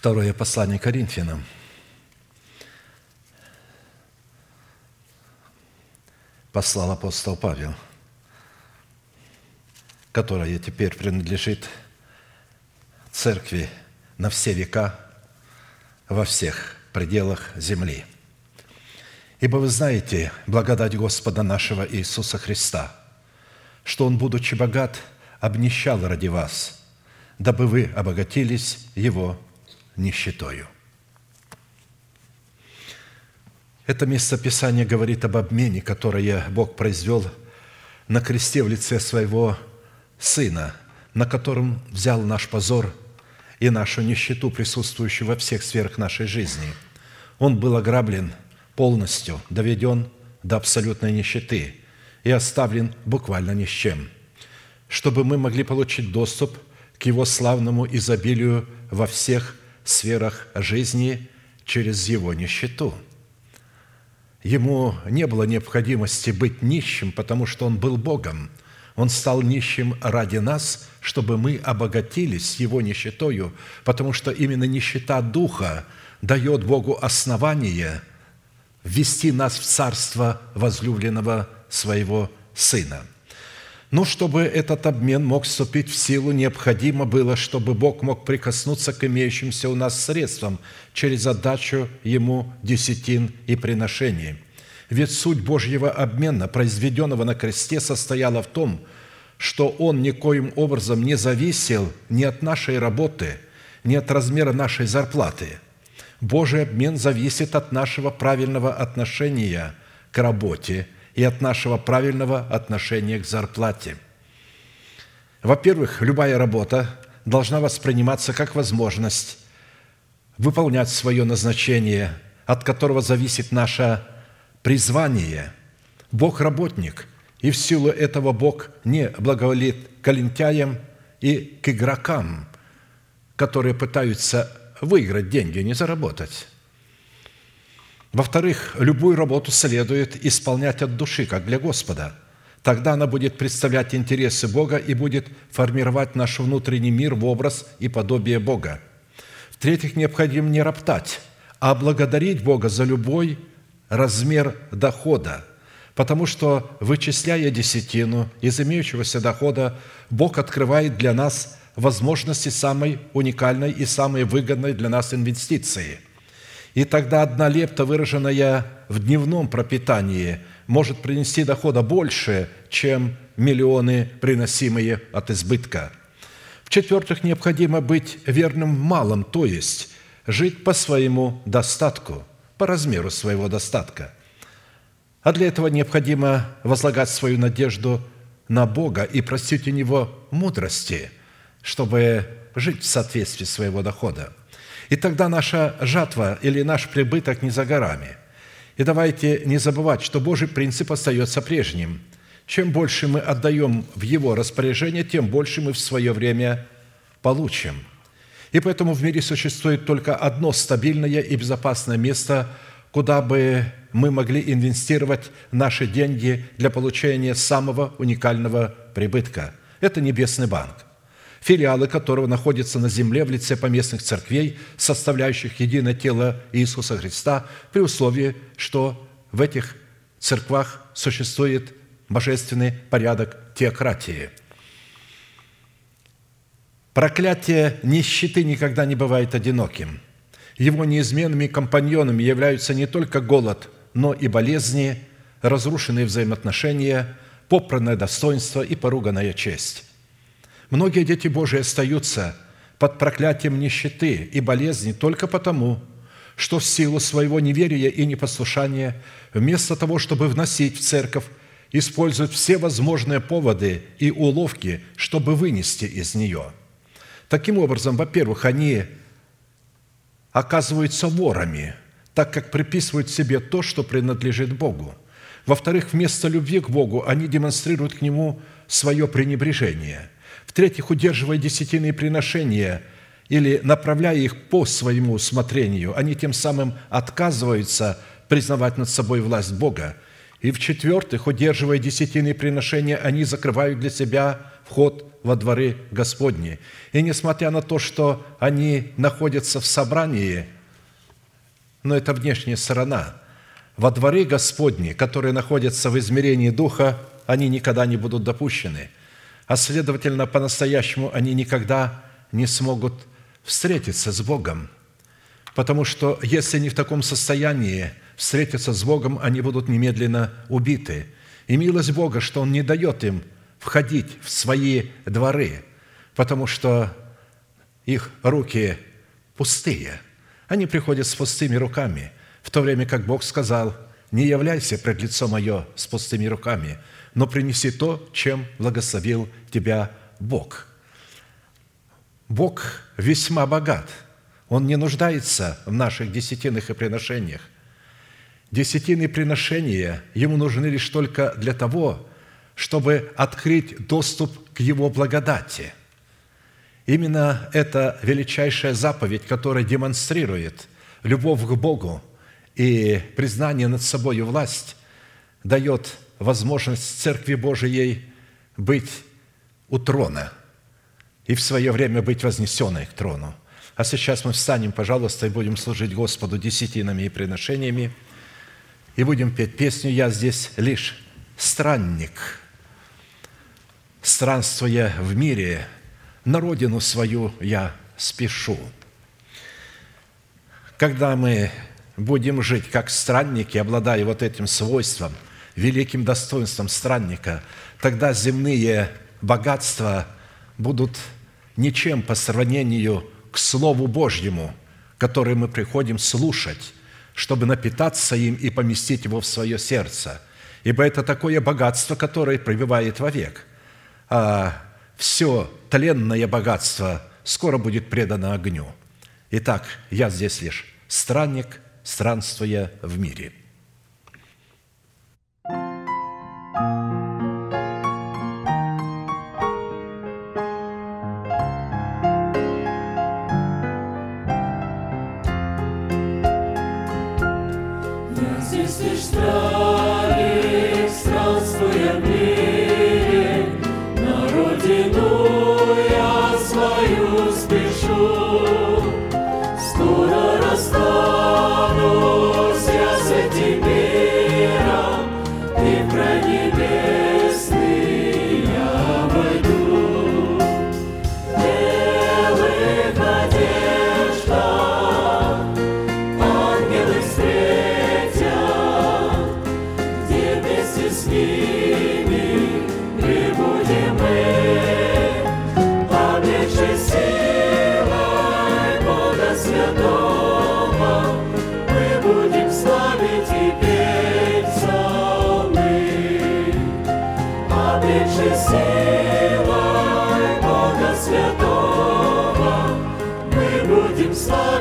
Второе послание Коринфянам. Послал апостол Павел, которая теперь принадлежит церкви на все века во всех пределах земли. Ибо вы знаете благодать Господа нашего Иисуса Христа, что Он, будучи богат, обнищал ради вас, дабы вы обогатились Его нищетою. Это место Писания говорит об обмене, которое Бог произвел на кресте в лице своего Сына, на котором взял наш позор и нашу нищету, присутствующую во всех сферах нашей жизни. Он был ограблен полностью, доведен до абсолютной нищеты и оставлен буквально ни с чем, чтобы мы могли получить доступ к Его славному изобилию во всех сферах жизни через его нищету. Ему не было необходимости быть нищим, потому что он был Богом. Он стал нищим ради нас, чтобы мы обогатились его нищетою, потому что именно нищета Духа дает Богу основание ввести нас в царство возлюбленного своего Сына – но чтобы этот обмен мог вступить в силу, необходимо было, чтобы Бог мог прикоснуться к имеющимся у нас средствам через отдачу Ему десятин и приношений. Ведь суть Божьего обмена, произведенного на кресте, состояла в том, что Он никоим образом не зависел ни от нашей работы, ни от размера нашей зарплаты. Божий обмен зависит от нашего правильного отношения к работе – и от нашего правильного отношения к зарплате. Во-первых, любая работа должна восприниматься как возможность выполнять свое назначение, от которого зависит наше призвание. Бог – работник, и в силу этого Бог не благоволит к лентяям и к игрокам, которые пытаются выиграть деньги, не заработать. Во-вторых, любую работу следует исполнять от души, как для Господа. Тогда она будет представлять интересы Бога и будет формировать наш внутренний мир в образ и подобие Бога. В-третьих, необходимо не роптать, а благодарить Бога за любой размер дохода, потому что, вычисляя десятину из имеющегося дохода, Бог открывает для нас возможности самой уникальной и самой выгодной для нас инвестиции – и тогда одна лепта, выраженная в дневном пропитании, может принести дохода больше, чем миллионы, приносимые от избытка. В-четвертых, необходимо быть верным в малом, то есть жить по своему достатку, по размеру своего достатка. А для этого необходимо возлагать свою надежду на Бога и просить у Него мудрости, чтобы жить в соответствии своего дохода – и тогда наша жатва или наш прибыток не за горами. И давайте не забывать, что Божий принцип остается прежним. Чем больше мы отдаем в Его распоряжение, тем больше мы в свое время получим. И поэтому в мире существует только одно стабильное и безопасное место, куда бы мы могли инвестировать наши деньги для получения самого уникального прибытка. Это Небесный банк филиалы которого находятся на земле в лице поместных церквей, составляющих единое тело Иисуса Христа, при условии, что в этих церквах существует божественный порядок теократии. Проклятие нищеты никогда не бывает одиноким. Его неизменными компаньонами являются не только голод, но и болезни, разрушенные взаимоотношения, попранное достоинство и поруганная честь. Многие дети Божии остаются под проклятием нищеты и болезни только потому, что в силу своего неверия и непослушания, вместо того, чтобы вносить в церковь, используют все возможные поводы и уловки, чтобы вынести из нее. Таким образом, во-первых, они оказываются ворами, так как приписывают себе то, что принадлежит Богу. Во-вторых, вместо любви к Богу они демонстрируют к Нему свое пренебрежение – в-третьих, удерживая десятины приношения или направляя их по своему усмотрению, они тем самым отказываются признавать над собой власть Бога. И в-четвертых, удерживая десятины приношения, они закрывают для себя вход во дворы Господни. И несмотря на то, что они находятся в собрании, но это внешняя сторона, во дворы Господни, которые находятся в измерении Духа, они никогда не будут допущены. А следовательно, по-настоящему они никогда не смогут встретиться с Богом. Потому что если они в таком состоянии встретиться с Богом, они будут немедленно убиты. И милость Бога, что Он не дает им входить в свои дворы, потому что их руки пустые. Они приходят с пустыми руками, в то время как Бог сказал, «Не являйся пред лицо мое с пустыми руками, но принеси то, чем благословил тебя Бог». Бог весьма богат. Он не нуждается в наших десятинных и приношениях. Десятины приношения Ему нужны лишь только для того, чтобы открыть доступ к Его благодати. Именно это величайшая заповедь, которая демонстрирует любовь к Богу и признание над собой власть, дает возможность Церкви Божией быть у трона и в свое время быть вознесенной к трону. А сейчас мы встанем, пожалуйста, и будем служить Господу десятинами и приношениями, и будем петь песню «Я здесь лишь странник» странствуя в мире, на родину свою я спешу. Когда мы будем жить как странники, обладая вот этим свойством, великим достоинством странника, тогда земные богатства будут ничем по сравнению к Слову Божьему, которое мы приходим слушать, чтобы напитаться им и поместить его в свое сердце. Ибо это такое богатство, которое пребывает вовек – а все тленное богатство скоро будет предано огню. Итак, я здесь лишь странник, странствуя в мире – esses.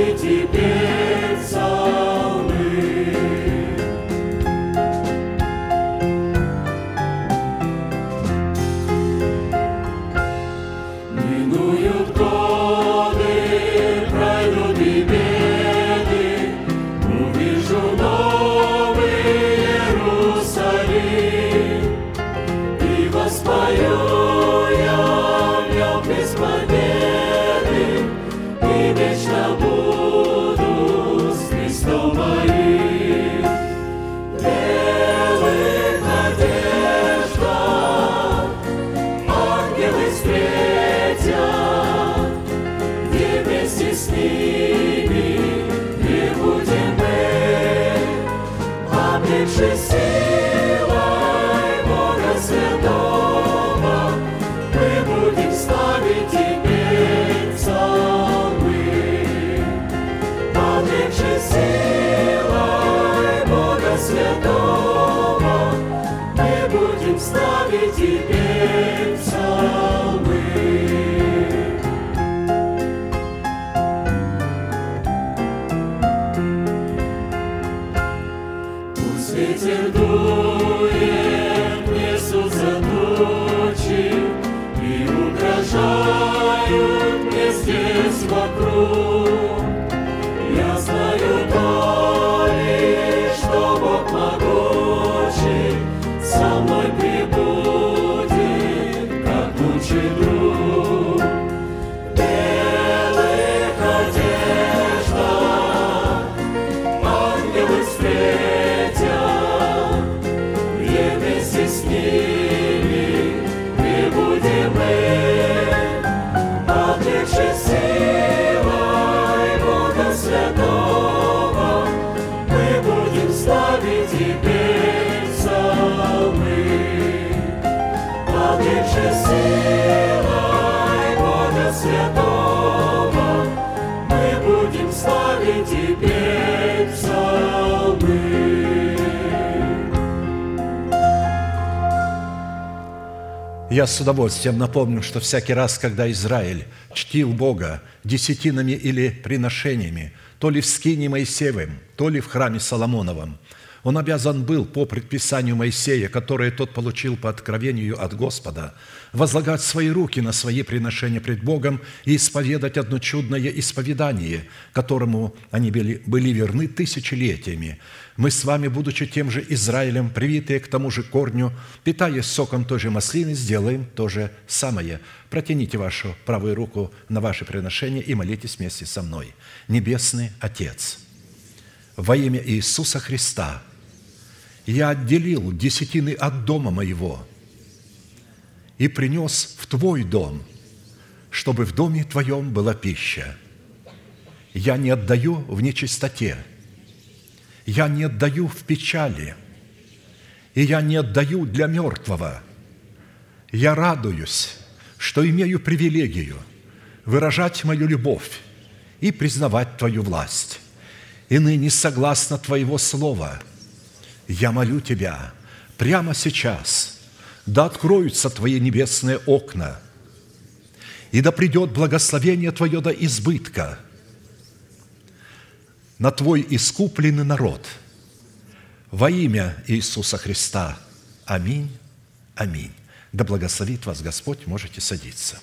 славы Тебе. Ветер дует, несутся тучи И угрожают мне здесь вокруг. Я знаю то лишь, что Бог могучий Со мной прибудет, как лучший друг. Я с удовольствием напомню, что всякий раз, когда Израиль чтил Бога десятинами или приношениями, то ли в скине Моисеевым, то ли в храме Соломоновом – он обязан был по предписанию Моисея, которое тот получил по откровению от Господа, возлагать свои руки на свои приношения пред Богом и исповедать одно чудное исповедание, которому они были, были верны тысячелетиями. Мы с вами, будучи тем же Израилем, привитые к тому же корню, питаясь соком той же маслины, сделаем то же самое. Протяните вашу правую руку на ваше приношение и молитесь вместе со мной. Небесный Отец, во имя Иисуса Христа – я отделил десятины от дома моего и принес в Твой дом, чтобы в доме Твоем была пища. Я не отдаю в нечистоте, я не отдаю в печали, и я не отдаю для мертвого. Я радуюсь, что имею привилегию выражать мою любовь и признавать Твою власть. И ныне, согласно Твоего Слова – я молю Тебя прямо сейчас, да откроются Твои небесные окна, и да придет благословение Твое до избытка на Твой искупленный народ. Во имя Иисуса Христа. Аминь. Аминь. Да благословит вас Господь, можете садиться.